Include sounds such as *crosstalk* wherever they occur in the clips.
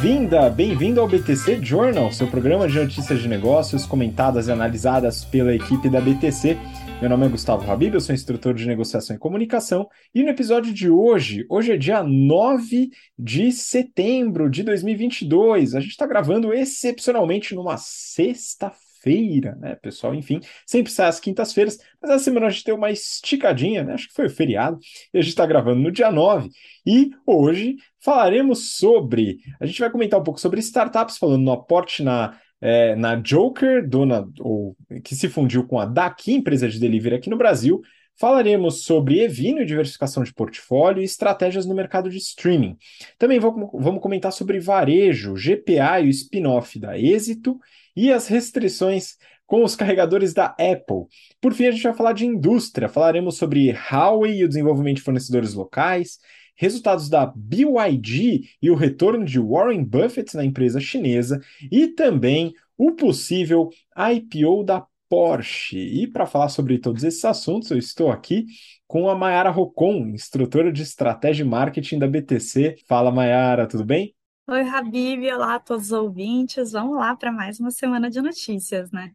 Bem-vinda, bem-vindo ao BTC Journal, seu programa de notícias de negócios comentadas e analisadas pela equipe da BTC. Meu nome é Gustavo Habib, eu sou instrutor de negociação e comunicação, e no episódio de hoje, hoje é dia 9 de setembro de 2022, a gente está gravando excepcionalmente numa sexta-feira feira, né, pessoal? Enfim, sempre sai às quintas-feiras, mas essa semana a gente deu uma esticadinha, né? Acho que foi o feriado, e a gente está gravando no dia 9. E hoje falaremos sobre. A gente vai comentar um pouco sobre startups, falando no aporte na. É, na Joker, dona, ou, que se fundiu com a Daqui, empresa de delivery aqui no Brasil, Falaremos sobre Evino e diversificação de portfólio e estratégias no mercado de streaming. Também vamos comentar sobre varejo, GPA e o spin-off da Êxito e as restrições com os carregadores da Apple. Por fim, a gente vai falar de indústria. Falaremos sobre Huawei e o desenvolvimento de fornecedores locais, resultados da BYD e o retorno de Warren Buffett na empresa chinesa e também o possível IPO da Porsche. E para falar sobre todos esses assuntos, eu estou aqui com a Mayara Rocon, instrutora de estratégia e marketing da BTC. Fala, Mayara, tudo bem? Oi, Habib, olá a todos os ouvintes. Vamos lá para mais uma semana de notícias, né?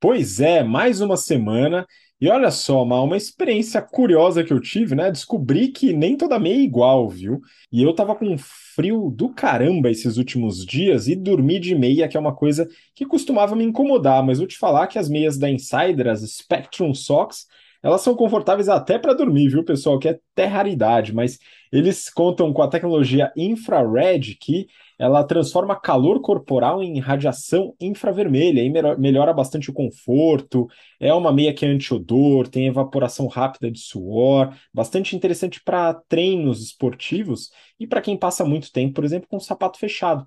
Pois é, mais uma semana. E olha só, uma, uma experiência curiosa que eu tive, né? Descobri que nem toda meia é igual, viu? E eu tava com frio do caramba esses últimos dias e dormi de meia, que é uma coisa que costumava me incomodar, mas vou te falar que as meias da Insider, as Spectrum Socks, elas são confortáveis até para dormir, viu, pessoal? Que é até raridade, mas eles contam com a tecnologia infrared que ela transforma calor corporal em radiação infravermelha e melhora bastante o conforto. É uma meia que é anti-odor, tem evaporação rápida de suor, bastante interessante para treinos esportivos e para quem passa muito tempo, por exemplo, com o sapato fechado.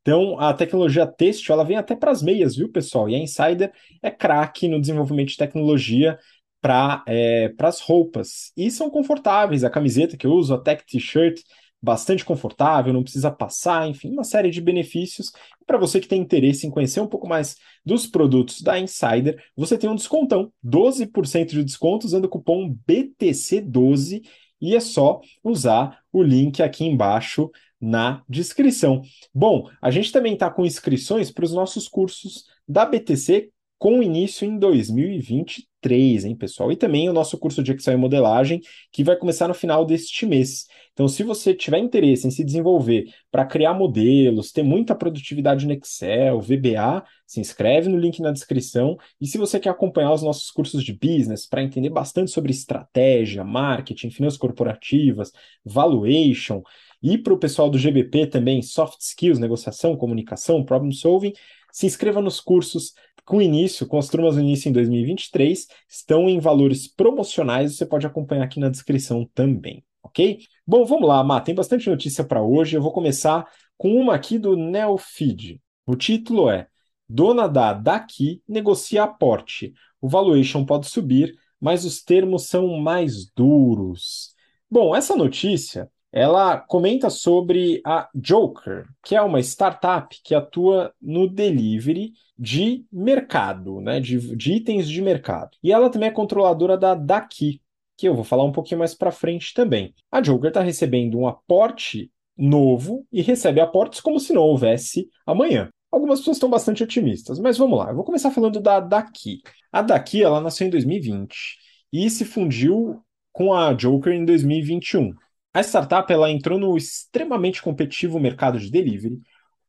Então, a tecnologia têxtil, ela vem até para as meias, viu, pessoal? E a Insider é craque no desenvolvimento de tecnologia para é, as roupas. E são confortáveis. A camiseta que eu uso, a Tech T-shirt, bastante confortável, não precisa passar, enfim, uma série de benefícios. Para você que tem interesse em conhecer um pouco mais dos produtos da Insider, você tem um descontão, 12% de desconto usando o cupom BTC12 e é só usar o link aqui embaixo na descrição. Bom, a gente também está com inscrições para os nossos cursos da BTC com início em 2023, hein, pessoal? E também o nosso curso de Excel e modelagem, que vai começar no final deste mês. Então, se você tiver interesse em se desenvolver para criar modelos, ter muita produtividade no Excel, VBA, se inscreve no link na descrição. E se você quer acompanhar os nossos cursos de business para entender bastante sobre estratégia, marketing, finanças corporativas, valuation, e para o pessoal do GBP também, soft skills, negociação, comunicação, problem solving, se inscreva nos cursos com início, com as turmas no início em 2023, estão em valores promocionais, você pode acompanhar aqui na descrição também, ok? Bom, vamos lá, Má, tem bastante notícia para hoje. Eu vou começar com uma aqui do Neofeed. O título é Dona da Daqui negocia aporte. O valuation pode subir, mas os termos são mais duros. Bom, essa notícia ela comenta sobre a Joker, que é uma startup que atua no delivery de mercado, né, de, de itens de mercado. E ela também é controladora da Daqui, que eu vou falar um pouquinho mais para frente também. A Joker está recebendo um aporte novo e recebe aportes como se não houvesse amanhã. Algumas pessoas estão bastante otimistas, mas vamos lá. Eu vou começar falando da Daqui. A Daqui ela nasceu em 2020 e se fundiu com a Joker em 2021. A startup ela entrou no extremamente competitivo mercado de delivery,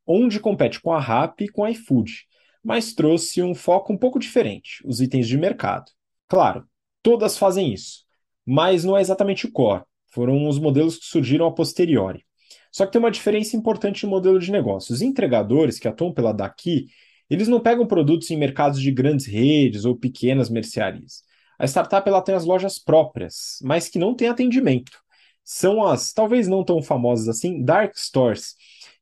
onde compete com a Rappi e com a iFood, mas trouxe um foco um pouco diferente, os itens de mercado. Claro, todas fazem isso, mas não é exatamente o core, foram os modelos que surgiram a posteriori. Só que tem uma diferença importante no modelo de negócio. Os entregadores que atuam pela Daqui, eles não pegam produtos em mercados de grandes redes ou pequenas mercearias. A startup ela tem as lojas próprias, mas que não tem atendimento são as, talvez não tão famosas assim, dark stores,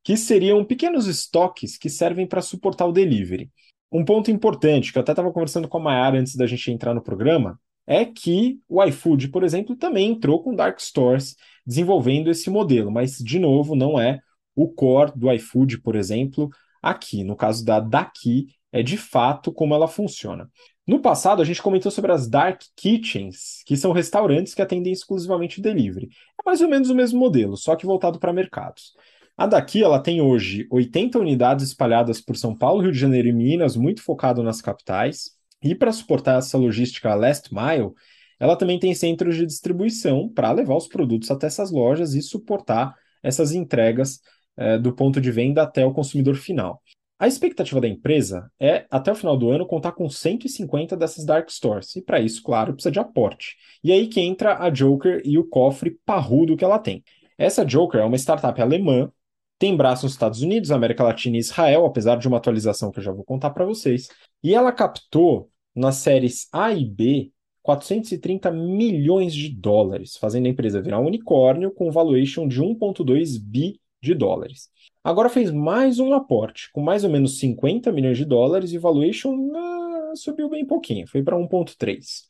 que seriam pequenos estoques que servem para suportar o delivery. Um ponto importante, que eu até estava conversando com a Mayara antes da gente entrar no programa, é que o iFood, por exemplo, também entrou com dark stores desenvolvendo esse modelo, mas, de novo, não é o core do iFood, por exemplo, aqui. No caso da Daqui, é de fato como ela funciona. No passado, a gente comentou sobre as Dark Kitchens, que são restaurantes que atendem exclusivamente delivery. É mais ou menos o mesmo modelo, só que voltado para mercados. A daqui ela tem hoje 80 unidades espalhadas por São Paulo, Rio de Janeiro e Minas, muito focado nas capitais. E para suportar essa logística last mile, ela também tem centros de distribuição para levar os produtos até essas lojas e suportar essas entregas eh, do ponto de venda até o consumidor final. A expectativa da empresa é, até o final do ano, contar com 150 dessas dark stores. E para isso, claro, precisa de aporte. E aí que entra a Joker e o cofre parrudo que ela tem. Essa Joker é uma startup alemã, tem braços nos Estados Unidos, América Latina e Israel, apesar de uma atualização que eu já vou contar para vocês. E ela captou nas séries A e B 430 milhões de dólares, fazendo a empresa virar um unicórnio com valuation de 1,2 bi de dólares. Agora fez mais um aporte, com mais ou menos 50 milhões de dólares e valuation ah, subiu bem pouquinho, foi para 1,3.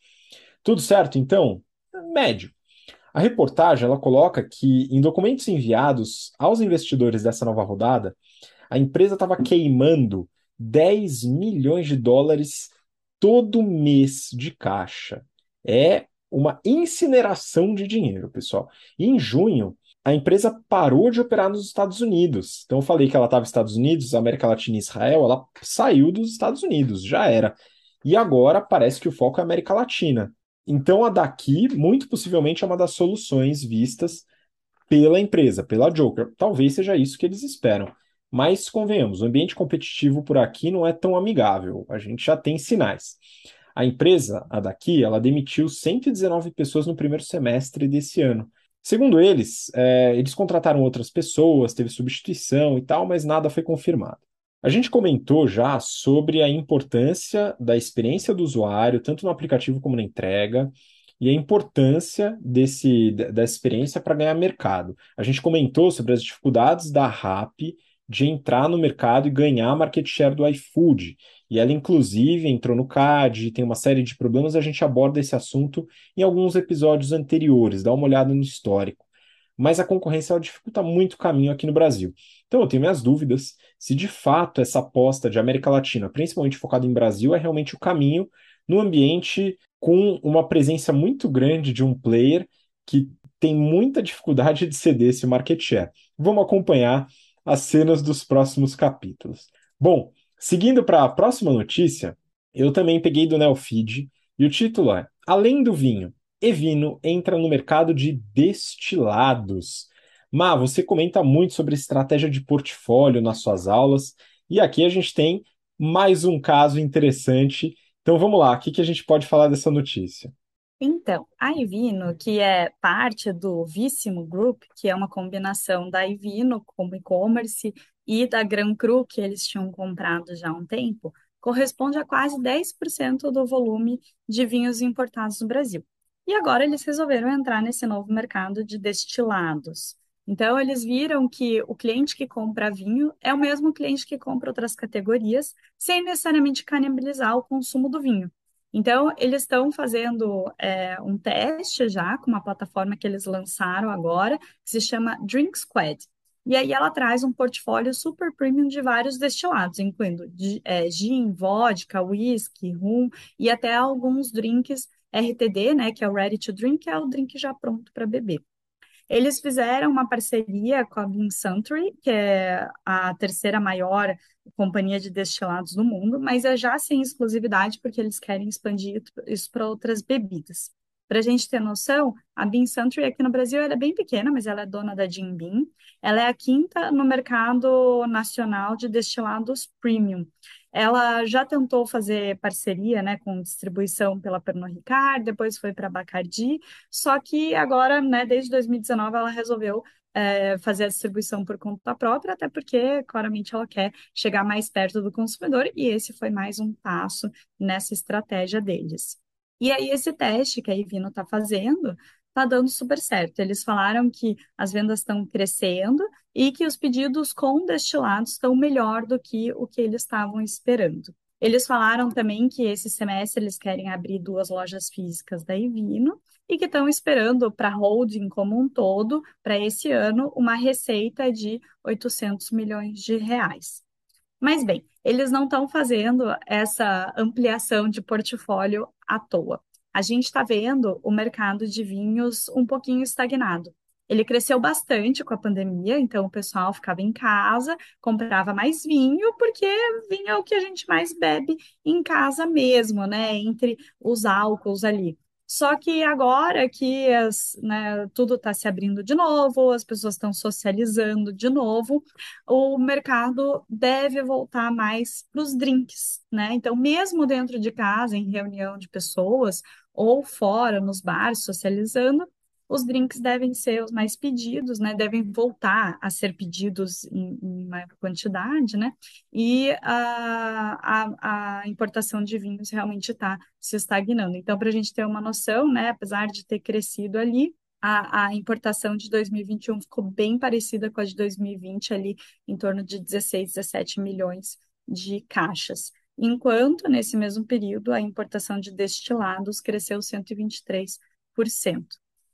Tudo certo, então? Médio. A reportagem ela coloca que, em documentos enviados aos investidores dessa nova rodada, a empresa estava queimando 10 milhões de dólares todo mês de caixa. É uma incineração de dinheiro, pessoal. E em junho, a empresa parou de operar nos Estados Unidos. Então, eu falei que ela estava nos Estados Unidos, América Latina e Israel, ela saiu dos Estados Unidos, já era. E agora parece que o foco é América Latina. Então, a daqui, muito possivelmente, é uma das soluções vistas pela empresa, pela Joker. Talvez seja isso que eles esperam. Mas, convenhamos, o ambiente competitivo por aqui não é tão amigável. A gente já tem sinais. A empresa, a daqui, ela demitiu 119 pessoas no primeiro semestre desse ano. Segundo eles, é, eles contrataram outras pessoas, teve substituição e tal, mas nada foi confirmado. A gente comentou já sobre a importância da experiência do usuário, tanto no aplicativo como na entrega, e a importância desse, dessa experiência para ganhar mercado. A gente comentou sobre as dificuldades da RAP de entrar no mercado e ganhar market share do iFood. E ela, inclusive, entrou no CAD, tem uma série de problemas, a gente aborda esse assunto em alguns episódios anteriores, dá uma olhada no histórico. Mas a concorrência dificulta muito o caminho aqui no Brasil. Então eu tenho minhas dúvidas se de fato essa aposta de América Latina, principalmente focada em Brasil, é realmente o caminho no ambiente com uma presença muito grande de um player que tem muita dificuldade de ceder esse market share. Vamos acompanhar as cenas dos próximos capítulos. Bom, seguindo para a próxima notícia, eu também peguei do Neofeed e o título é Além do vinho, Evino entra no mercado de destilados. Má, você comenta muito sobre estratégia de portfólio nas suas aulas e aqui a gente tem mais um caso interessante. Então vamos lá, o que, a gente pode falar dessa notícia? Então, a Ivino, que é parte do Vissimo Group, que é uma combinação da Ivino como e-commerce e da Gran Cru, que eles tinham comprado já há um tempo, corresponde a quase 10% do volume de vinhos importados no Brasil. E agora eles resolveram entrar nesse novo mercado de destilados. Então, eles viram que o cliente que compra vinho é o mesmo cliente que compra outras categorias, sem necessariamente canibalizar o consumo do vinho. Então, eles estão fazendo é, um teste já com uma plataforma que eles lançaram agora, que se chama Drink Squad. E aí ela traz um portfólio super premium de vários destilados, incluindo é, gin, vodka, whisky, rum e até alguns drinks RTD, né, que é o Ready to Drink, que é o drink já pronto para beber. Eles fizeram uma parceria com a Bean Suntory, que é a terceira maior companhia de destilados do mundo, mas é já sem exclusividade, porque eles querem expandir isso para outras bebidas. Para a gente ter noção, a Bean Suntory aqui no Brasil é bem pequena, mas ela é dona da Jim Beam. Ela é a quinta no mercado nacional de destilados premium. Ela já tentou fazer parceria, né, com distribuição pela Pernod Ricard, depois foi para Bacardi, só que agora, né, desde 2019, ela resolveu é, fazer a distribuição por conta própria, até porque claramente ela quer chegar mais perto do consumidor, e esse foi mais um passo nessa estratégia deles. E aí, esse teste que a Ivino está fazendo está dando super certo. Eles falaram que as vendas estão crescendo e que os pedidos com destilados estão melhor do que o que eles estavam esperando. Eles falaram também que esse semestre eles querem abrir duas lojas físicas da Ivino e que estão esperando para a holding como um todo, para esse ano, uma receita de 800 milhões de reais. Mas bem, eles não estão fazendo essa ampliação de portfólio à toa. A gente está vendo o mercado de vinhos um pouquinho estagnado. Ele cresceu bastante com a pandemia, então o pessoal ficava em casa, comprava mais vinho, porque vinho é o que a gente mais bebe em casa mesmo, né? Entre os álcools ali. Só que agora que as, né, tudo está se abrindo de novo, as pessoas estão socializando de novo, o mercado deve voltar mais para os drinks, né? Então, mesmo dentro de casa, em reunião de pessoas, ou fora, nos bares, socializando, os drinks devem ser os mais pedidos, né? Devem voltar a ser pedidos em, em maior quantidade, né? E a, a, a importação de vinhos realmente está se estagnando. Então, para a gente ter uma noção, né? Apesar de ter crescido ali, a, a, importação de 2021 ficou bem parecida com a de 2020, ali em torno de 16, 17 milhões de caixas. Enquanto, nesse mesmo período, a importação de destilados cresceu 123%.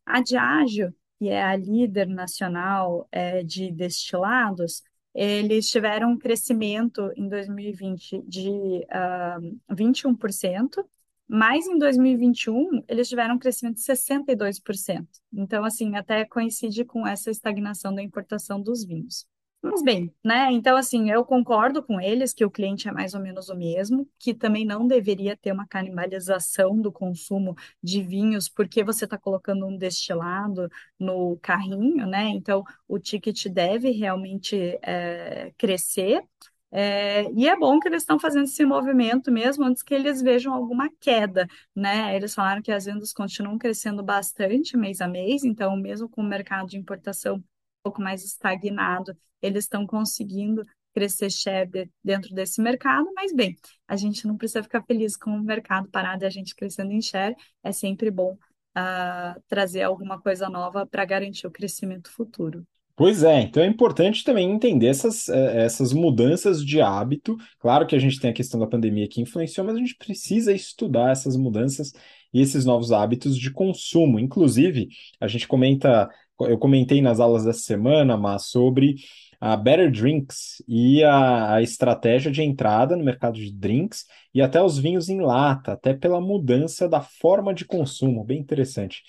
A Diageo, que é a líder nacional é, de destilados, eles tiveram um crescimento em 2020 de uh, 21%, mas em 2021 eles tiveram um crescimento de 62%. Então, assim, até coincide com essa estagnação da importação dos vinhos. Mas bem, né? Então, assim, eu concordo com eles que o cliente é mais ou menos o mesmo, que também não deveria ter uma canibalização do consumo de vinhos, porque você está colocando um destilado no carrinho, né? Então, o ticket deve realmente é, crescer. É, e é bom que eles estão fazendo esse movimento mesmo antes que eles vejam alguma queda, né? Eles falaram que as vendas continuam crescendo bastante mês a mês, então, mesmo com o mercado de importação pouco mais estagnado, eles estão conseguindo crescer share dentro desse mercado, mas bem, a gente não precisa ficar feliz com o mercado parado e a gente crescendo em share, é sempre bom uh, trazer alguma coisa nova para garantir o crescimento futuro. Pois é, então é importante também entender essas, eh, essas mudanças de hábito. Claro que a gente tem a questão da pandemia que influenciou, mas a gente precisa estudar essas mudanças e esses novos hábitos de consumo. Inclusive, a gente comenta, eu comentei nas aulas dessa semana, mas sobre a Better Drinks e a, a, estratégia de entrada no mercado de drinks e até os vinhos em lata, até pela mudança da forma de consumo, bem interessante.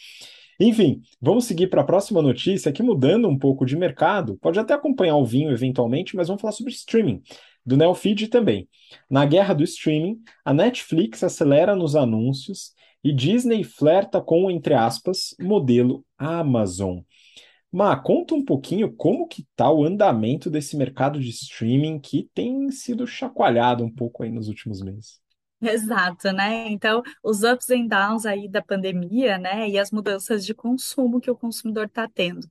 Enfim, vamos seguir para a próxima notícia, aqui mudando um pouco de mercado, pode até acompanhar o vinho eventualmente, mas vamos falar sobre streaming, do Neofeed também. Na guerra do streaming, a Netflix acelera nos anúncios e Disney flerta com, entre aspas, modelo Amazon. Má, conta um pouquinho como que tá o andamento desse mercado de streaming que tem sido chacoalhado um pouco aí nos últimos meses. Exato, né? Então, os ups and downs aí da pandemia, né? E as mudanças de consumo que o consumidor está tendo.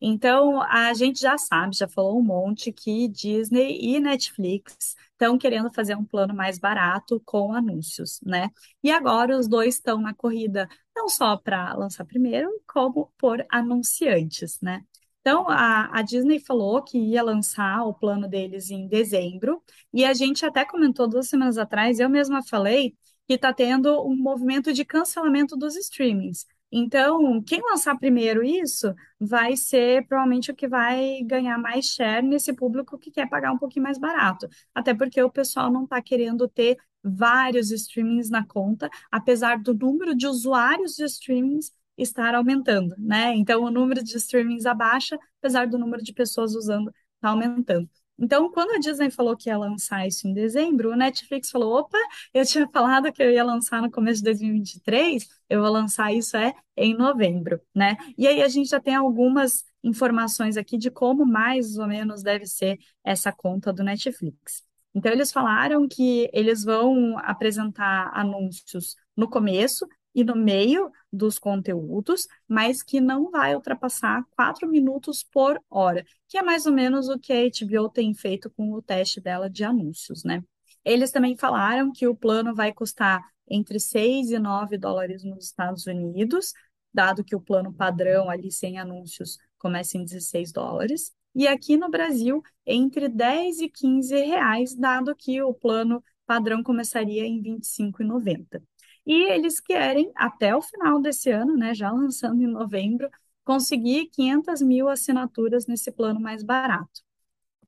Então, a gente já sabe, já falou um monte que Disney e Netflix estão querendo fazer um plano mais barato com anúncios, né? E agora os dois estão na corrida, não só para lançar primeiro, como por anunciantes, né? Então, a, a, Disney falou que ia lançar o plano deles em dezembro, e a gente até comentou duas semanas atrás, eu mesma falei que está tendo um movimento de cancelamento dos streamings. Então, quem lançar primeiro isso vai ser provavelmente o que vai ganhar mais share nesse público que quer pagar um pouquinho mais barato. Até porque o pessoal não está querendo ter vários streamings na conta, apesar do número de usuários de streamings estar aumentando, né? Então, o número de streamings abaixa, apesar do número de pessoas usando está aumentando. Então, quando a Disney falou que ia lançar isso em dezembro, o Netflix falou: opa, eu tinha *laughs* falado que eu ia lançar no começo de 2023, eu vou lançar isso é em novembro, né? E aí a gente já tem algumas informações aqui de como mais ou menos deve ser essa conta do Netflix. Então, eles falaram que eles vão apresentar anúncios no começo, e no meio dos conteúdos, mas que não vai ultrapassar 4 minutos por hora, que é mais ou menos o que a HBO tem feito com o teste dela de anúncios, né? Eles também falaram que o plano vai custar entre 6 e 9 dólares nos Estados Unidos, dado que o plano padrão ali sem anúncios começa em 16 dólares. E aqui no Brasil, entre 10 e 15 reais, dado que o plano padrão começaria em 25,90. E eles querem, até o final desse ano, né, já lançando em novembro, conseguir 500 mil assinaturas nesse plano mais barato.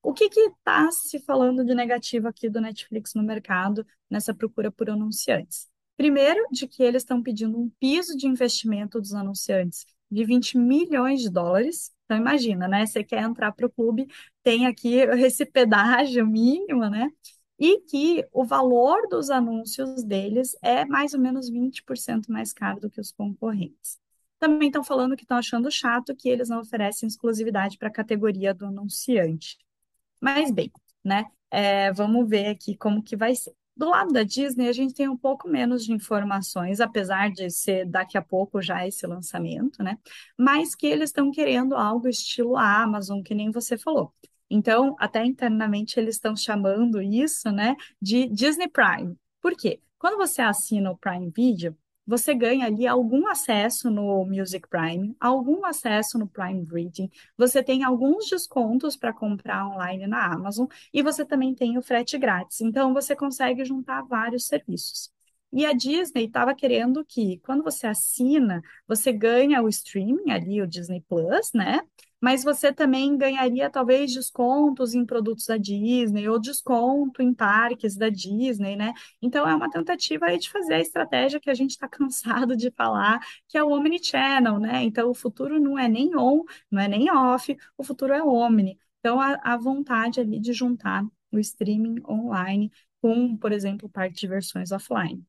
O que está se falando de negativo aqui do Netflix no mercado, nessa procura por anunciantes? Primeiro, de que eles estão pedindo um piso de investimento dos anunciantes de 20 milhões de dólares. Então, imagina, né? Você quer entrar para o clube, tem aqui *laughs* esse pedágio mínimo, né? E que o valor dos anúncios deles é mais ou menos 20% mais caro do que os concorrentes. Também estão falando que estão achando chato que eles não oferecem exclusividade para a categoria do anunciante. Mas bem, né? É, vamos ver aqui como que vai ser. Do lado da Disney, a gente tem um pouco menos de informações, apesar de ser daqui a pouco já esse lançamento, né? Mas que eles estão querendo algo estilo Amazon, que nem você falou. Então, até internamente eles estão chamando isso, né, de Disney Prime. Por quê? Quando você assina o Prime Video, você ganha ali algum acesso no Music Prime, algum acesso no Prime Reading, você tem alguns descontos para comprar online na Amazon e você também tem o frete grátis. Então, você consegue juntar vários serviços. E a Disney estava querendo que, quando você assina, você ganha o streaming ali, o Disney Plus, né? Mas você também ganharia talvez descontos em produtos da Disney ou desconto em parques da Disney, né? Então é uma tentativa aí de fazer a estratégia que a gente está *laughs* cansado de falar, que é o Omnichannel, né? Então o futuro não é nem on, não é nem off, o futuro é omni. Então a, a vontade ali de juntar o streaming online com, por exemplo, parte de versões offline.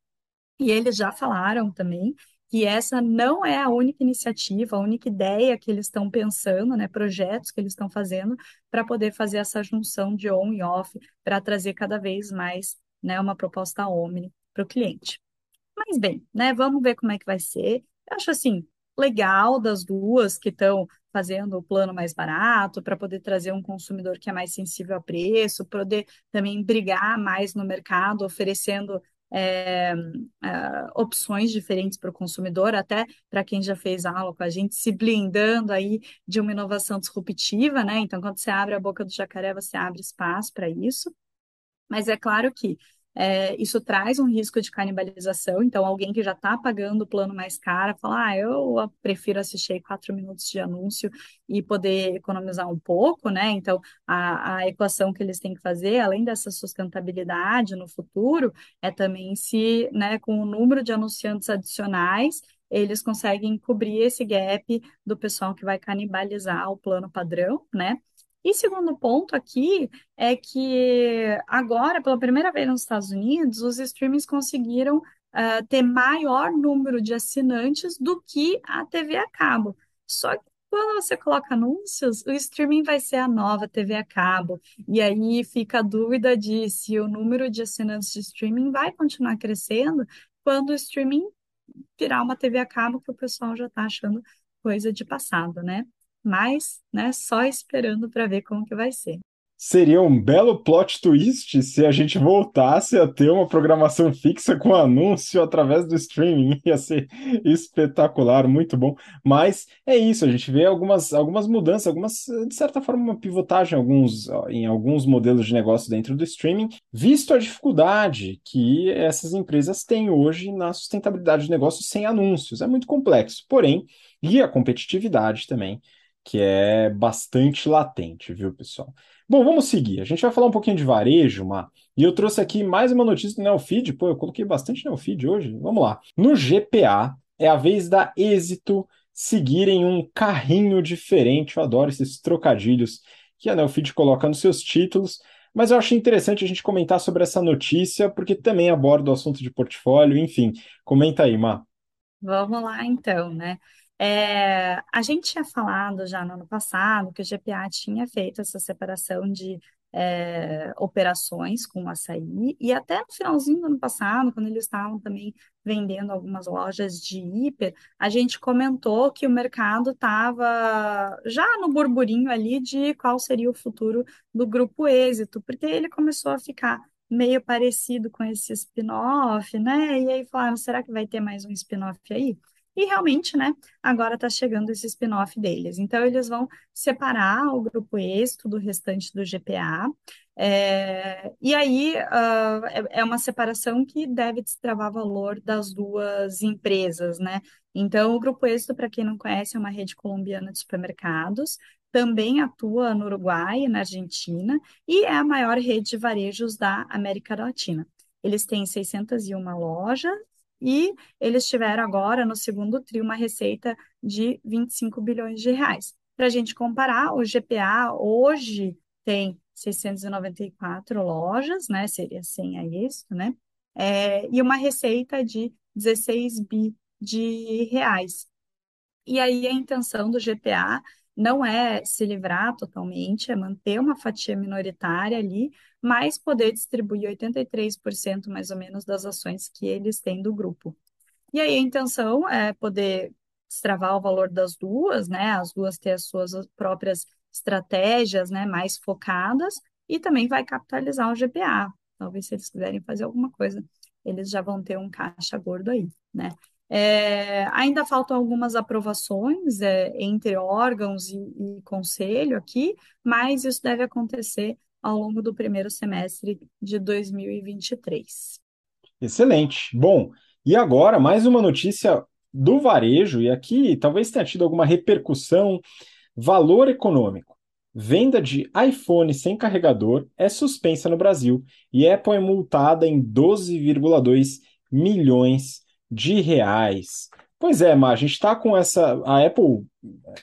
E eles já falaram também que essa não é a única iniciativa, a única ideia que eles estão pensando, né, projetos que eles estão fazendo para poder fazer essa junção de on e off, para trazer cada vez mais, né, uma proposta omni para o cliente. Mas bem, né, vamos ver como é que vai ser. Eu acho assim, legal das duas que estão fazendo o plano mais barato, para poder trazer um consumidor que é mais sensível a preço, poder também brigar mais no mercado, oferecendo é, é, opções diferentes para o consumidor, até para quem já fez aula com a gente, se blindando aí de uma inovação disruptiva, né? Então, quando você abre a boca do jacaré, você abre espaço para isso. Mas é claro que é, isso traz um risco de canibalização. Então, alguém que já está pagando o plano mais caro fala: ah, eu prefiro assistir quatro minutos de anúncio e poder economizar um pouco, né? Então, a, a equação que eles têm que fazer, além dessa sustentabilidade no futuro, é também se, né, com o número de anunciantes adicionais, eles conseguem cobrir esse gap do pessoal que vai canibalizar o plano padrão, né? E segundo ponto aqui é que agora, pela primeira vez nos Estados Unidos, os streamings conseguiram uh, ter maior número de assinantes do que a TV a cabo. Só que quando você coloca anúncios, o streaming vai ser a nova TV a cabo. E aí fica a dúvida de se o número de assinantes de streaming vai continuar crescendo quando o streaming virar uma TV a cabo que o pessoal já está achando coisa de passado, né? Mas, né, só esperando para ver como que vai ser. Seria um belo plot twist se a gente voltasse a ter uma programação fixa com anúncio através do streaming. *laughs* Ia ser espetacular, muito bom. Mas é isso, a gente vê algumas, algumas mudanças, algumas, de certa forma, uma pivotagem em alguns, em alguns modelos de negócio dentro do streaming, visto a dificuldade que essas empresas têm hoje na sustentabilidade de negócios sem anúncios. É muito complexo, porém, e a competitividade também que é bastante latente, viu, pessoal? Bom, vamos seguir. A gente vai falar um pouquinho de varejo, Má, e eu trouxe aqui mais uma notícia do Neofeed. Pô, eu coloquei bastante Neofeed hoje. Vamos lá. No GPA, é a vez da Êxito seguirem um carrinho diferente. Eu adoro esses trocadilhos que a Neofeed coloca nos seus títulos. Mas eu achei interessante a gente comentar sobre essa notícia, porque também aborda o assunto de portfólio, enfim. Comenta aí, Má. Vamos lá, então, né? É, a gente tinha falado já no ano passado que o GPA tinha feito essa separação de é, operações com o açaí, e até no finalzinho do ano passado, quando eles estavam também vendendo algumas lojas de hiper, a gente comentou que o mercado estava já no burburinho ali de qual seria o futuro do grupo Êxito, porque ele começou a ficar meio parecido com esse spin-off, né? E aí falaram, será que vai ter mais um spin-off aí? E realmente, né, agora está chegando esse spin-off deles. Então, eles vão separar o grupo êxito do restante do GPA. É, e aí uh, é, é uma separação que deve destravar valor das duas empresas, né? Então, o Grupo Êxito, para quem não conhece, é uma rede colombiana de supermercados, também atua no Uruguai e na Argentina, e é a maior rede de varejos da América Latina. Eles têm 601 lojas e eles tiveram agora, no segundo TRI, uma receita de 25 bilhões de reais. Para a gente comparar, o GPA hoje tem 694 lojas, né? Seria 100 a isso, né? É, e uma receita de 16 bi de reais. E aí a intenção do GPA não é se livrar totalmente, é manter uma fatia minoritária ali, mas poder distribuir 83% mais ou menos das ações que eles têm do grupo. E aí a intenção é poder destravar o valor das duas, né? As duas ter as suas próprias estratégias, né, mais focadas e também vai capitalizar o GPA. Talvez se eles quiserem fazer alguma coisa, eles já vão ter um caixa gordo aí, né? É, ainda faltam algumas aprovações é, entre órgãos e, e conselho aqui, mas isso deve acontecer ao longo do primeiro semestre de 2023. Excelente. Bom, e agora mais uma notícia do varejo, e aqui talvez tenha tido alguma repercussão. Valor econômico. Venda de iPhone sem carregador é suspensa no Brasil e Apple é multada em 12,2 milhões de reais. Pois é, Mar, a gente está com essa. A Apple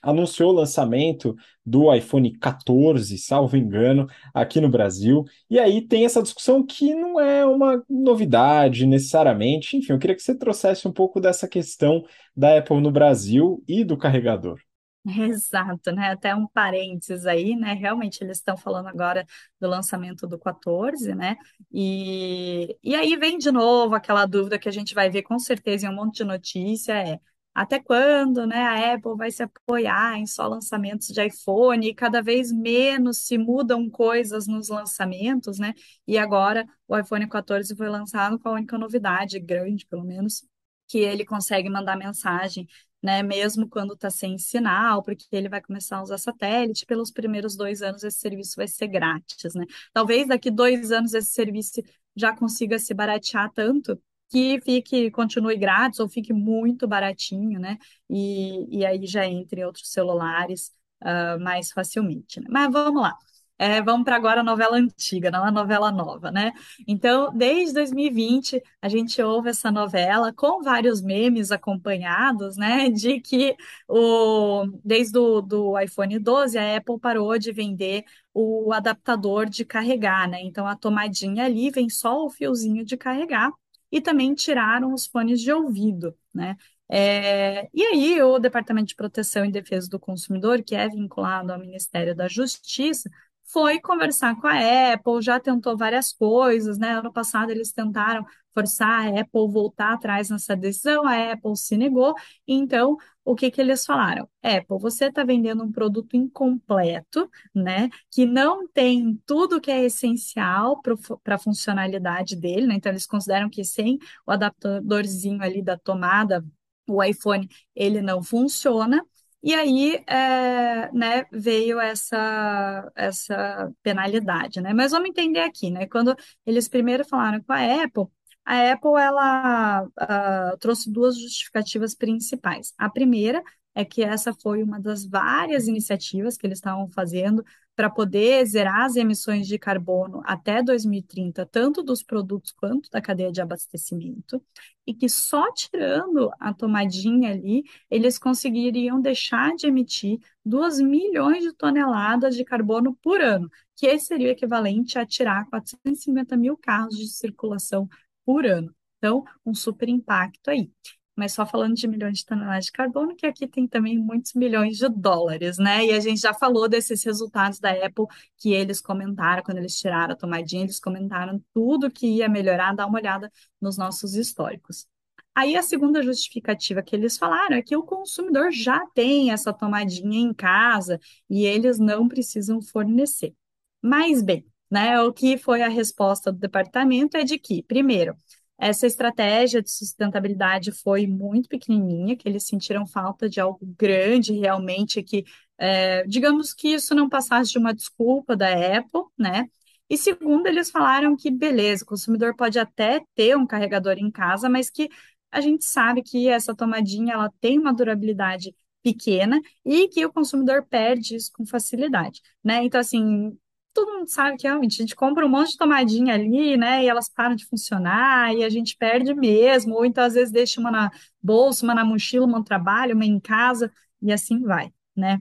anunciou o lançamento do iPhone 14, salvo engano, aqui no Brasil. E aí tem essa discussão que não é uma novidade necessariamente. Enfim, eu queria que você trouxesse um pouco dessa questão da Apple no Brasil e do carregador. *laughs* Exato, né? Até um parênteses aí, né? Realmente eles estão falando agora do lançamento do 14, né? E, e aí vem de novo aquela dúvida que a gente vai ver com certeza em um monte de notícia, é até quando, né, a Apple vai se apoiar em só lançamentos de iPhone e cada vez menos se mudam coisas nos lançamentos, né? E agora o iPhone 14 foi lançado com a única novidade, grande pelo menos, que ele consegue mandar mensagem né? Mesmo quando está sem sinal, porque ele vai começar a usar satélite, pelos primeiros dois anos esse serviço vai ser grátis, né? Talvez daqui dois anos esse serviço já consiga se baratear tanto que fique, continue grátis ou fique muito baratinho, né? E, e aí já entre outros celulares uh, mais facilmente. Né? Mas vamos lá. É, vamos para agora a novela antiga, não a novela nova, né? Então, desde 2020, a gente ouve essa novela com vários memes acompanhados, né? De que o, desde o do iPhone 12, a Apple parou de vender o adaptador de carregar, né? Então, a tomadinha ali vem só o fiozinho de carregar e também tiraram os fones de ouvido, né? É, e aí, o Departamento de Proteção e Defesa do Consumidor, que é vinculado ao Ministério da Justiça, foi conversar com a Apple, já tentou várias coisas, né? Ano passado eles tentaram forçar a Apple voltar atrás nessa decisão, a Apple se negou. Então, o que que eles falaram? Apple, você está vendendo um produto incompleto, né? Que não tem tudo que é essencial para a funcionalidade dele, né? Então, eles consideram que sem o adaptadorzinho ali da tomada, o iPhone, ele não funciona. E aí, é, né, veio essa, essa penalidade, né? Mas vamos entender aqui, né? Quando eles primeiro falaram com a Apple, a Apple, ela uh, trouxe duas justificativas principais. A primeira é que essa foi uma das várias iniciativas que eles estavam fazendo para poder zerar as emissões de carbono até 2030, tanto dos produtos quanto da cadeia de abastecimento, e que só tirando a tomadinha ali, eles conseguiriam deixar de emitir 2 milhões de toneladas de carbono por ano, que seria o equivalente a tirar 450 mil carros de circulação por ano. Então, um super impacto aí mas só falando de milhões de toneladas de carbono, que aqui tem também muitos milhões de dólares, né? E a gente já falou desses resultados da Apple que eles comentaram quando eles tiraram a tomadinha, eles comentaram tudo que ia melhorar, dá uma olhada nos nossos históricos. Aí a segunda justificativa que eles falaram é que o consumidor já tem essa tomadinha em casa e eles não precisam fornecer. Mas bem, né, o que foi a resposta do departamento é de que, primeiro, essa estratégia de sustentabilidade foi muito pequenininha, que eles sentiram falta de algo grande realmente, que, é, digamos que isso não passasse de uma desculpa da Apple, né? E segundo, eles falaram que, beleza, o consumidor pode até ter um carregador em casa, mas que a gente sabe que essa tomadinha ela tem uma durabilidade pequena e que o consumidor perde isso com facilidade, né? Então, assim, todo mundo sabe que realmente a gente compra um monte de tomadinha ali, né? E elas param de funcionar e a gente perde mesmo, ou então às vezes deixa uma na bolsa, uma na mochila, uma no trabalho, uma em casa, e assim vai, né?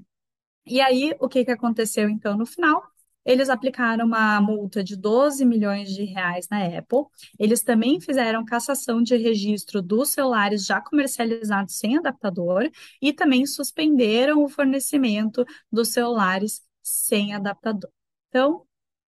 E aí, o que que aconteceu então no final? Eles aplicaram uma multa de 12 milhões de reais na Apple. Eles também fizeram cassação de registro dos celulares já comercializados sem adaptador e também suspenderam o fornecimento dos celulares sem adaptador. Então,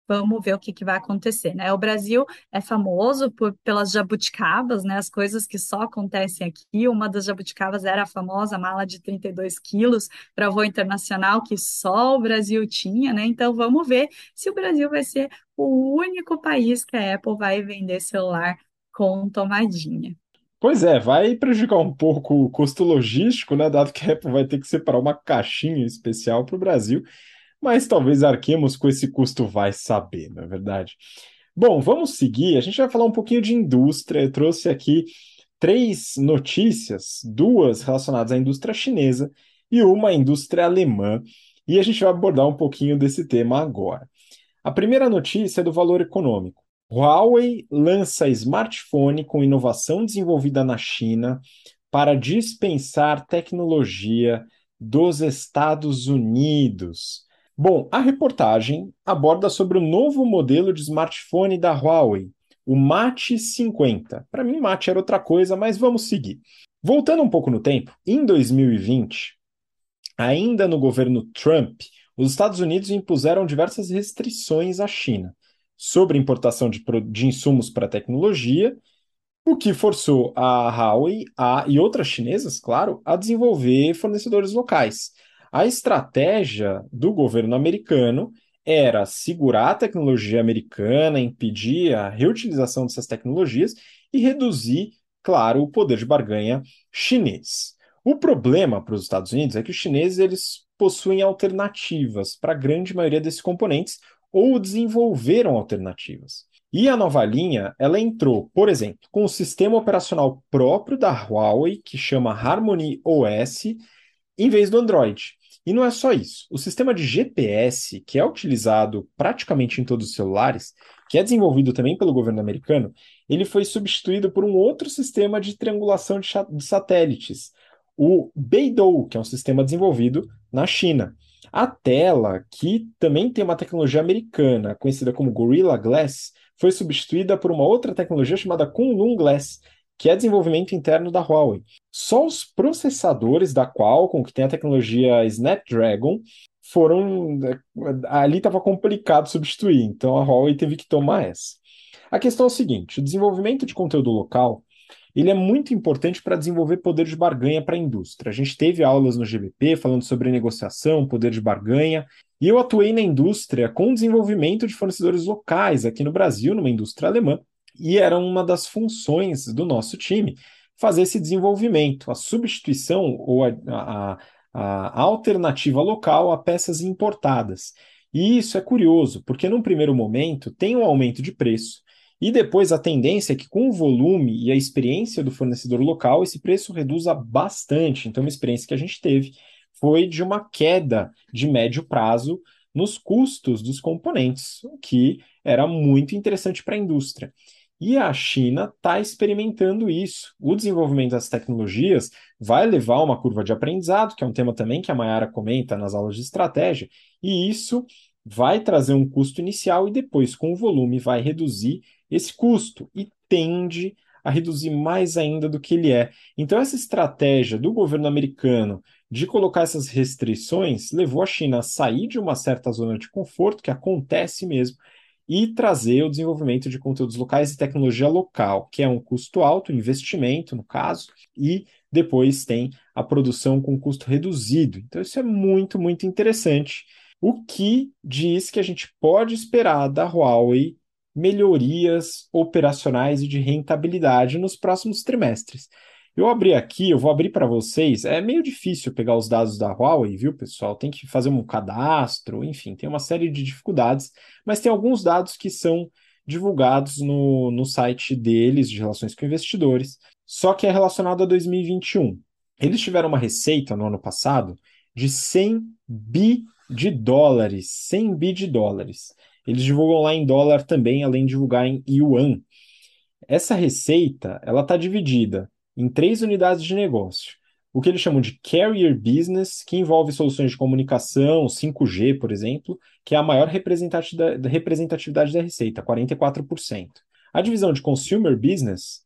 vamos ver o que, que vai acontecer, né? O Brasil é famoso por, pelas jabuticabas, né? As coisas que só acontecem aqui. Uma das jabuticabas era a famosa mala de 32 quilos para voo internacional que só o Brasil tinha, né? Então, vamos ver se o Brasil vai ser o único país que a Apple vai vender celular com tomadinha. Pois é, vai prejudicar um pouco o custo logístico, né? Dado que a Apple vai ter que separar uma caixinha especial para o Brasil mas talvez arquemos com esse custo, vai saber, não é verdade? Bom, vamos seguir. A gente vai falar um pouquinho de indústria. Eu trouxe aqui três notícias, duas relacionadas à indústria chinesa e uma à indústria alemã, e a gente vai abordar um pouquinho desse tema agora. A primeira notícia é do valor econômico. Huawei lança smartphone com inovação desenvolvida na China para dispensar tecnologia dos Estados Unidos. Bom, a reportagem aborda sobre o novo modelo de smartphone da Huawei, o Mate 50. Para mim, Mate era outra coisa, mas vamos seguir. Voltando um pouco no tempo, em 2020, ainda no governo Trump, os Estados Unidos impuseram diversas restrições à China sobre importação de, de insumos para tecnologia, o que forçou a Huawei a, e outras chinesas, claro, a desenvolver fornecedores locais. A estratégia do governo americano era segurar a tecnologia americana, impedir a reutilização dessas tecnologias e reduzir, claro, o poder de barganha chinês. O problema para os Estados Unidos é que os chineses eles possuem alternativas para a grande maioria desses componentes ou desenvolveram alternativas. E a nova linha, ela entrou, por exemplo, com o sistema operacional próprio da Huawei, que chama Harmony OS, em vez do Android. E não é só isso. O sistema de GPS, que é utilizado praticamente em todos os celulares, que é desenvolvido também pelo governo americano, ele foi substituído por um outro sistema de triangulação de, de satélites, o Beidou, que é um sistema desenvolvido na China. A tela, que também tem uma tecnologia americana, conhecida como Gorilla Glass, foi substituída por uma outra tecnologia chamada Kunlun Glass, que é desenvolvimento interno da Huawei. Só os processadores da Qualcomm, que tem a tecnologia Snapdragon, foram. Ali estava complicado substituir, então a Huawei teve que tomar essa. A questão é o seguinte: o desenvolvimento de conteúdo local ele é muito importante para desenvolver poder de barganha para a indústria. A gente teve aulas no GBP falando sobre negociação, poder de barganha, e eu atuei na indústria com desenvolvimento de fornecedores locais aqui no Brasil, numa indústria alemã, e era uma das funções do nosso time fazer esse desenvolvimento, a substituição ou a, a, a alternativa local a peças importadas. E isso é curioso, porque num primeiro momento tem um aumento de preço, e depois a tendência é que, com o volume e a experiência do fornecedor local, esse preço reduza bastante. Então, uma experiência que a gente teve foi de uma queda de médio prazo nos custos dos componentes, o que era muito interessante para a indústria. E a China está experimentando isso. O desenvolvimento das tecnologias vai levar a uma curva de aprendizado, que é um tema também que a Mayara comenta nas aulas de estratégia, e isso vai trazer um custo inicial e depois, com o volume, vai reduzir esse custo e tende a reduzir mais ainda do que ele é. Então, essa estratégia do governo americano de colocar essas restrições levou a China a sair de uma certa zona de conforto, que acontece mesmo, e trazer o desenvolvimento de conteúdos locais e tecnologia local, que é um custo alto, investimento, no caso, e depois tem a produção com custo reduzido. Então, isso é muito, muito interessante. O que diz que a gente pode esperar da Huawei melhorias operacionais e de rentabilidade nos próximos trimestres. Eu abri aqui, eu vou abrir para vocês. É meio difícil pegar os dados da Huawei, viu, pessoal? Tem que fazer um cadastro, enfim, tem uma série de dificuldades, mas tem alguns dados que são divulgados no, no site deles de relações com investidores, só que é relacionado a 2021. Eles tiveram uma receita no ano passado de 100 bi de dólares, 100 bi de dólares. eles divulgam lá em dólar também, além de divulgar em yuan. Essa receita, ela está dividida em três unidades de negócio. O que eles chamam de carrier business, que envolve soluções de comunicação, 5G, por exemplo, que é a maior representatividade, da receita, 44%. A divisão de consumer business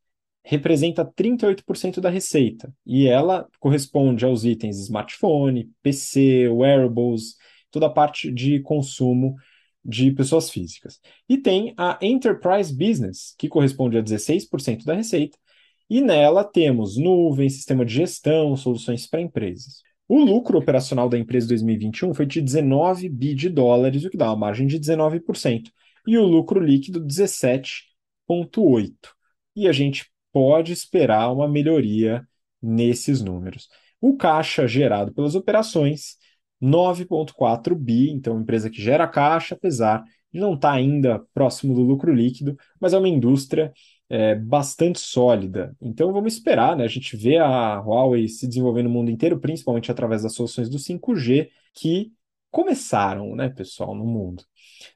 representa 38% da receita, e ela corresponde aos itens smartphone, PC, wearables, toda a parte de consumo de pessoas físicas. E tem a Enterprise Business, que corresponde a 16% da receita, e nela temos nuvem, sistema de gestão, soluções para empresas. O lucro operacional da empresa em 2021 foi de 19 bi de dólares, o que dá uma margem de 19%, e o lucro líquido 17,8%. E a gente pode esperar uma melhoria nesses números. O caixa gerado pelas operações 9,4 bi, então empresa que gera caixa, apesar de não estar tá ainda próximo do lucro líquido, mas é uma indústria é, bastante sólida. Então vamos esperar, né? A gente vê a Huawei se desenvolvendo no mundo inteiro, principalmente através das soluções do 5G, que começaram, né, pessoal, no mundo.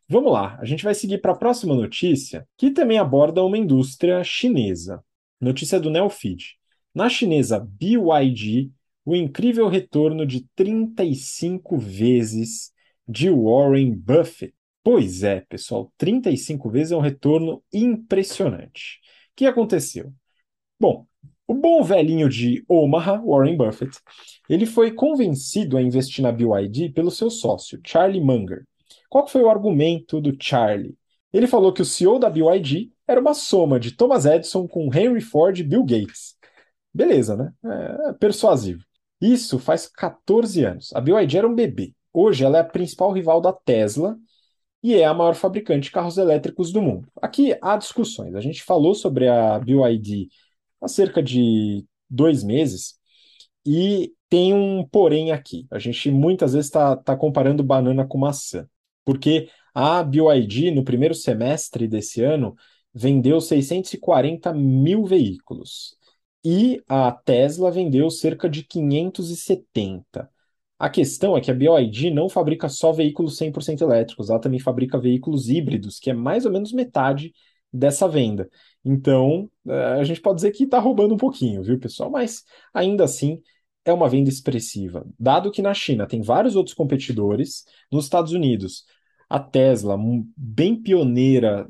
Vamos lá, a gente vai seguir para a próxima notícia, que também aborda uma indústria chinesa. Notícia do Neofeed. Na chinesa BYD, o incrível retorno de 35 vezes de Warren Buffett. Pois é, pessoal, 35 vezes é um retorno impressionante. O que aconteceu? Bom, o bom velhinho de Omaha, Warren Buffett, ele foi convencido a investir na BYD pelo seu sócio, Charlie Munger. Qual foi o argumento do Charlie? Ele falou que o CEO da BYD era uma soma de Thomas Edison com Henry Ford e Bill Gates. Beleza, né? É persuasivo. Isso faz 14 anos. A BYD era um bebê. Hoje ela é a principal rival da Tesla e é a maior fabricante de carros elétricos do mundo. Aqui há discussões. A gente falou sobre a BYD há cerca de dois meses e tem um porém aqui. A gente muitas vezes está tá comparando banana com maçã, porque a BYD no primeiro semestre desse ano vendeu 640 mil veículos e a Tesla vendeu cerca de 570. A questão é que a BYD não fabrica só veículos 100% elétricos, ela também fabrica veículos híbridos, que é mais ou menos metade dessa venda. Então, é, a gente pode dizer que está roubando um pouquinho, viu, pessoal? Mas ainda assim é uma venda expressiva. Dado que na China tem vários outros competidores, nos Estados Unidos, a Tesla, bem pioneira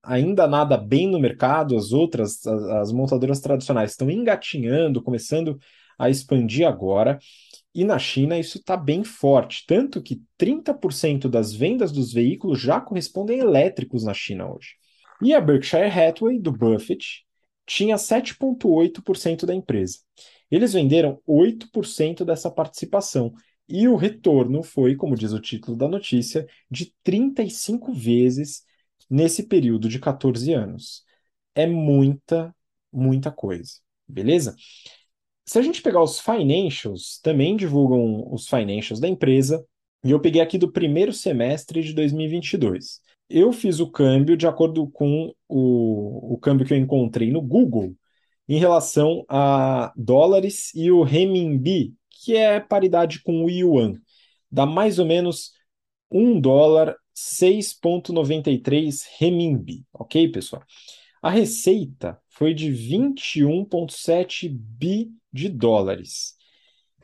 ainda nada bem no mercado, as outras, as, as montadoras tradicionais estão engatinhando, começando a expandir agora. E na China isso está bem forte, tanto que 30% das vendas dos veículos já correspondem a elétricos na China hoje. E a Berkshire Hathaway, do Buffett, tinha 7,8% da empresa. Eles venderam 8% dessa participação. E o retorno foi, como diz o título da notícia, de 35 vezes nesse período de 14 anos. É muita, muita coisa, beleza? Se a gente pegar os financials, também divulgam os financials da empresa, e eu peguei aqui do primeiro semestre de 2022. Eu fiz o câmbio de acordo com o, o câmbio que eu encontrei no Google em relação a dólares e o renminbi, que é paridade com o yuan. Dá mais ou menos um dólar 6,93 renminbi, ok, pessoal? A receita foi de 21,7 bi de dólares.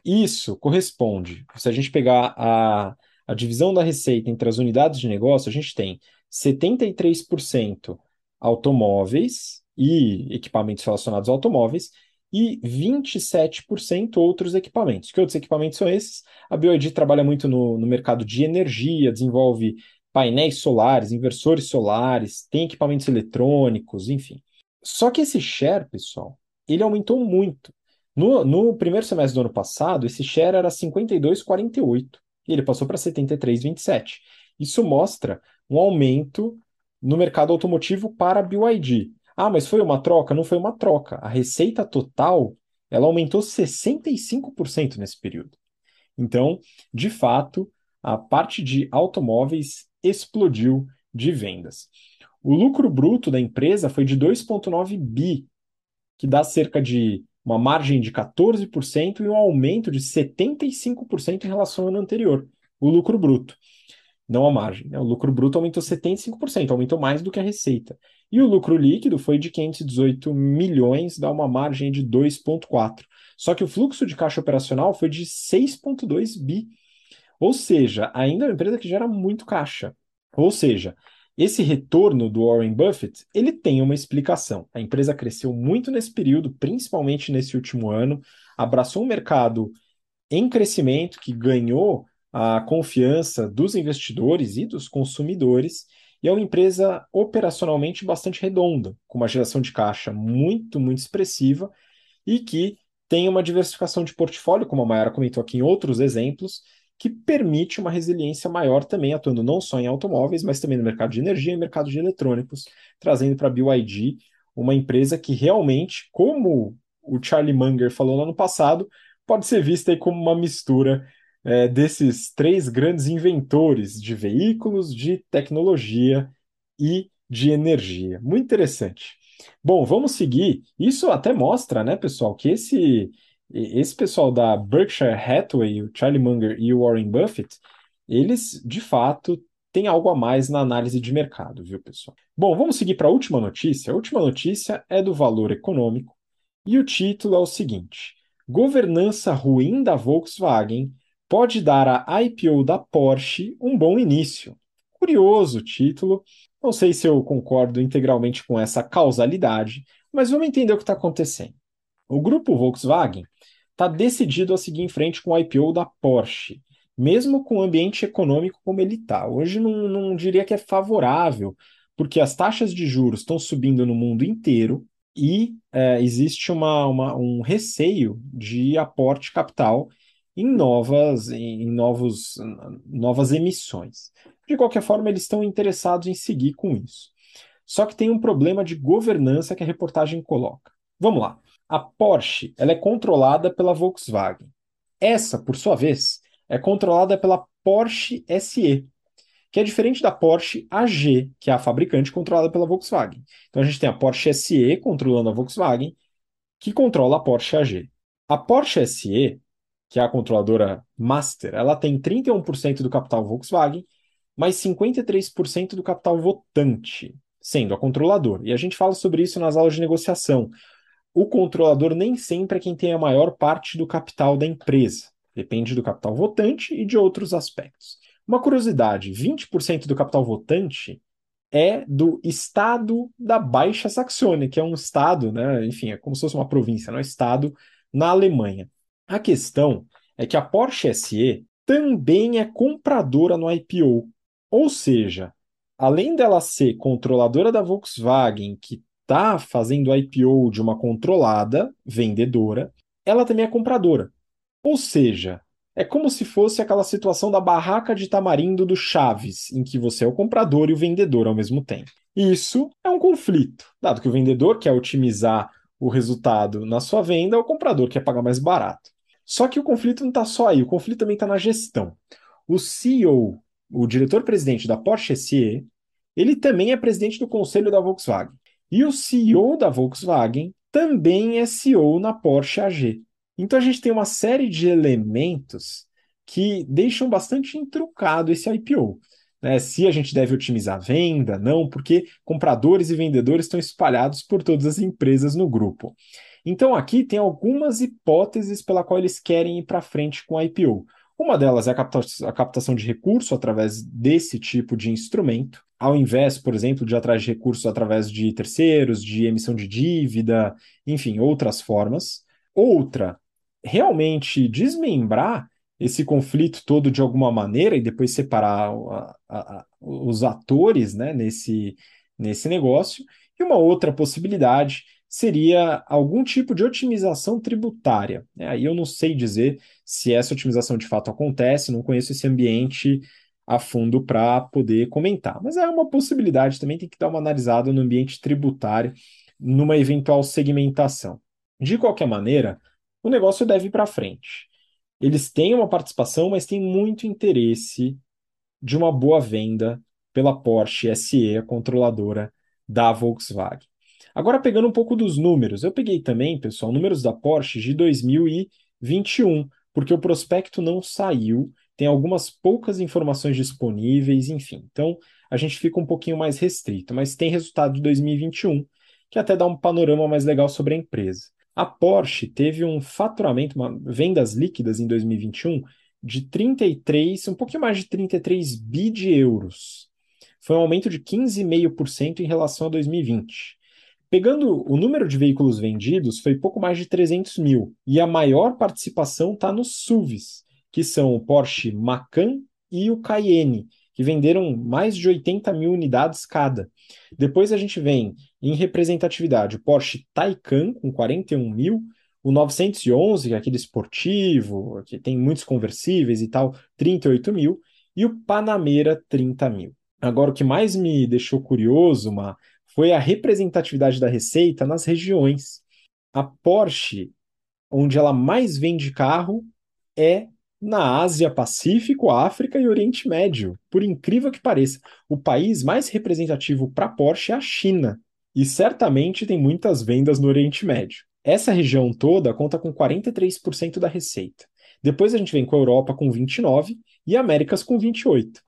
Isso corresponde, se a gente pegar a, a divisão da receita entre as unidades de negócio, a gente tem 73% automóveis e equipamentos relacionados a automóveis e 27% outros equipamentos. Que outros equipamentos são esses? A BioID trabalha muito no, no mercado de energia, desenvolve painéis solares, inversores solares, tem equipamentos eletrônicos, enfim. Só que esse share, pessoal, ele aumentou muito. No, no primeiro semestre do ano passado, esse share era 52,48 e ele passou para 73,27. Isso mostra um aumento no mercado automotivo para a BYD. Ah, mas foi uma troca? Não foi uma troca. A receita total ela aumentou 65% nesse período. Então, de fato, a parte de automóveis explodiu de vendas. O lucro bruto da empresa foi de 2,9 bi, que dá cerca de uma margem de 14% e um aumento de 75% em relação ao ano anterior, o lucro bruto. não a margem. Né? O lucro bruto aumentou 75%, aumentou mais do que a receita. E o lucro líquido foi de 518 milhões, dá uma margem de 2,4%. Só que o fluxo de caixa operacional foi de 6,2 bi. Ou seja, ainda é uma empresa que gera muito caixa. Ou seja, esse retorno do Warren Buffett, ele tem uma explicação. A empresa cresceu muito nesse período, principalmente nesse último ano, abraçou um mercado em crescimento que ganhou a confiança dos investidores e dos consumidores, e é uma empresa operacionalmente bastante redonda, com uma geração de caixa muito, muito expressiva e que tem uma diversificação de portfólio, como a Mayara comentou aqui em outros exemplos, que permite uma resiliência maior também, atuando não só em automóveis, mas também no mercado de energia e mercado de eletrônicos, trazendo para a BYD uma empresa que realmente, como o Charlie Munger falou lá no passado, pode ser vista como uma mistura é, desses três grandes inventores de veículos, de tecnologia e de energia. Muito interessante. Bom, vamos seguir. Isso até mostra, né, pessoal, que esse esse pessoal da Berkshire Hathaway, o Charlie Munger e o Warren Buffett, eles de fato têm algo a mais na análise de mercado, viu, pessoal? Bom, vamos seguir para a última notícia. A última notícia é do valor econômico e o título é o seguinte: Governança ruim da Volkswagen pode dar à IPO da Porsche um bom início. Curioso o título. Não sei se eu concordo integralmente com essa causalidade, mas vamos entender o que está acontecendo. O grupo Volkswagen está decidido a seguir em frente com o IPO da Porsche, mesmo com o ambiente econômico como ele está. Hoje não, não diria que é favorável, porque as taxas de juros estão subindo no mundo inteiro e é, existe uma, uma, um receio de aporte capital em novas, em novos, novas emissões. De qualquer forma, eles estão interessados em seguir com isso. Só que tem um problema de governança que a reportagem coloca. Vamos lá. A Porsche ela é controlada pela Volkswagen. Essa, por sua vez, é controlada pela Porsche SE, que é diferente da Porsche AG, que é a fabricante controlada pela Volkswagen. Então a gente tem a Porsche SE controlando a Volkswagen, que controla a Porsche AG. A Porsche SE, que é a controladora master, ela tem 31% do capital Volkswagen, mais 53% do capital votante, sendo a controladora. E a gente fala sobre isso nas aulas de negociação o controlador nem sempre é quem tem a maior parte do capital da empresa. Depende do capital votante e de outros aspectos. Uma curiosidade: 20% do capital votante é do estado da Baixa Saxônia, que é um estado, né, enfim, é como se fosse uma província, não é estado na Alemanha. A questão é que a Porsche SE também é compradora no IPO, ou seja, além dela ser controladora da Volkswagen, que está fazendo IPO de uma controlada vendedora, ela também é compradora. Ou seja, é como se fosse aquela situação da barraca de tamarindo do Chaves, em que você é o comprador e o vendedor ao mesmo tempo. Isso é um conflito, dado que o vendedor quer otimizar o resultado na sua venda, o comprador quer pagar mais barato. Só que o conflito não está só aí, o conflito também está na gestão. O CEO, o diretor-presidente da Porsche SE, ele também é presidente do conselho da Volkswagen. E o CEO da Volkswagen também é CEO na Porsche AG. Então a gente tem uma série de elementos que deixam bastante intrucado esse IPO. Né? Se a gente deve otimizar a venda, não, porque compradores e vendedores estão espalhados por todas as empresas no grupo. Então aqui tem algumas hipóteses pela qual eles querem ir para frente com a IPO. Uma delas é a captação de recurso através desse tipo de instrumento ao invés, por exemplo, de atrás de recursos através de terceiros, de emissão de dívida, enfim, outras formas. Outra, realmente desmembrar esse conflito todo de alguma maneira e depois separar a, a, a, os atores né, nesse, nesse negócio. E uma outra possibilidade seria algum tipo de otimização tributária. Aí eu não sei dizer se essa otimização de fato acontece, não conheço esse ambiente a fundo para poder comentar. Mas é uma possibilidade também, tem que dar uma analisada no ambiente tributário, numa eventual segmentação. De qualquer maneira, o negócio deve ir para frente. Eles têm uma participação, mas têm muito interesse de uma boa venda pela Porsche SE, a controladora da Volkswagen. Agora, pegando um pouco dos números, eu peguei também, pessoal, números da Porsche de 2021, porque o prospecto não saiu, tem algumas poucas informações disponíveis, enfim. Então, a gente fica um pouquinho mais restrito, mas tem resultado de 2021, que até dá um panorama mais legal sobre a empresa. A Porsche teve um faturamento, uma, vendas líquidas em 2021 de 33, um pouquinho mais de 33 bi de euros. Foi um aumento de 15,5% em relação a 2020. Pegando o número de veículos vendidos, foi pouco mais de 300 mil. E a maior participação está nos SUVs, que são o Porsche Macan e o Cayenne, que venderam mais de 80 mil unidades cada. Depois a gente vem em representatividade o Porsche Taycan, com 41 mil, o 911, que é aquele esportivo, que tem muitos conversíveis e tal, 38 mil, e o Panamera, 30 mil. Agora, o que mais me deixou curioso, Ma, foi a representatividade da receita nas regiões. A Porsche, onde ela mais vende carro, é na Ásia Pacífico, África e Oriente Médio. Por incrível que pareça, o país mais representativo para Porsche é a China. E certamente tem muitas vendas no Oriente Médio. Essa região toda conta com 43% da receita. Depois a gente vem com a Europa com 29% e Américas com 28%.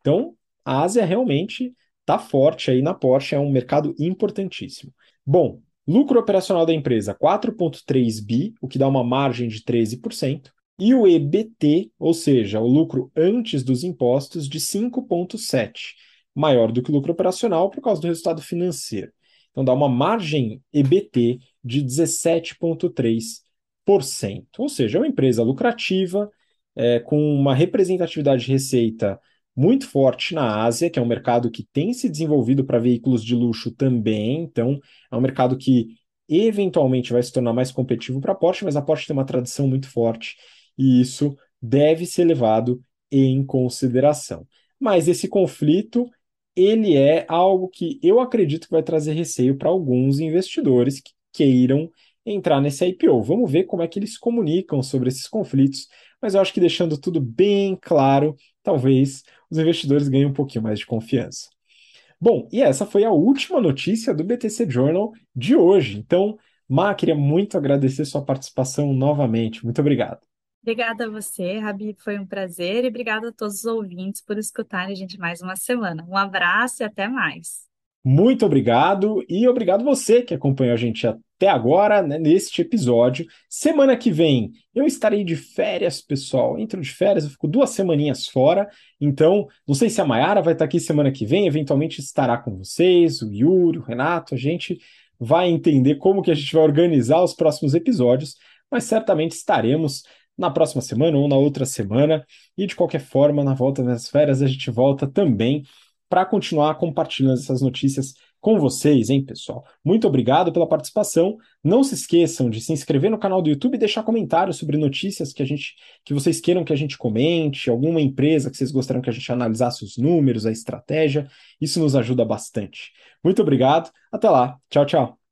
Então, a Ásia realmente está forte aí na Porsche, é um mercado importantíssimo. Bom, lucro operacional da empresa 4,3 bi, o que dá uma margem de 13%, e o EBT, ou seja, o lucro antes dos impostos, de 5,7, maior do que o lucro operacional por causa do resultado financeiro. Então dá uma margem EBT de 17,3%. Ou seja, é uma empresa lucrativa, é, com uma representatividade de receita muito forte na Ásia, que é um mercado que tem se desenvolvido para veículos de luxo também. Então, é um mercado que eventualmente vai se tornar mais competitivo para a Porsche, mas a Porsche tem uma tradição muito forte e isso deve ser levado em consideração. Mas esse conflito ele é algo que eu acredito que vai trazer receio para alguns investidores que queiram entrar nesse IPO. Vamos ver como é que eles comunicam sobre esses conflitos, mas eu acho que deixando tudo bem claro, talvez os investidores ganhem um pouquinho mais de confiança. Bom, e essa foi a última notícia do BTC Journal de hoje. Então, Má, queria muito agradecer sua participação novamente. Muito obrigado. Obrigada a você, Rabi, foi um prazer e obrigada a todos os ouvintes por escutarem a gente mais uma semana. Um abraço e até mais. Muito obrigado e obrigado você que acompanhou a gente até agora né, neste episódio. Semana que vem eu estarei de férias, pessoal. Entro de férias, eu fico duas semaninhas fora. Então, não sei se a Mayara vai estar aqui semana que vem, eventualmente estará com vocês, o Yuri, o Renato. A gente vai entender como que a gente vai organizar os próximos episódios, mas certamente estaremos na próxima semana ou na outra semana. E de qualquer forma, na volta das férias, a gente volta também para continuar compartilhando essas notícias com vocês, hein, pessoal? Muito obrigado pela participação. Não se esqueçam de se inscrever no canal do YouTube e deixar comentários sobre notícias que a gente que vocês queiram que a gente comente, alguma empresa que vocês gostariam que a gente analisasse os números, a estratégia. Isso nos ajuda bastante. Muito obrigado. Até lá. Tchau, tchau.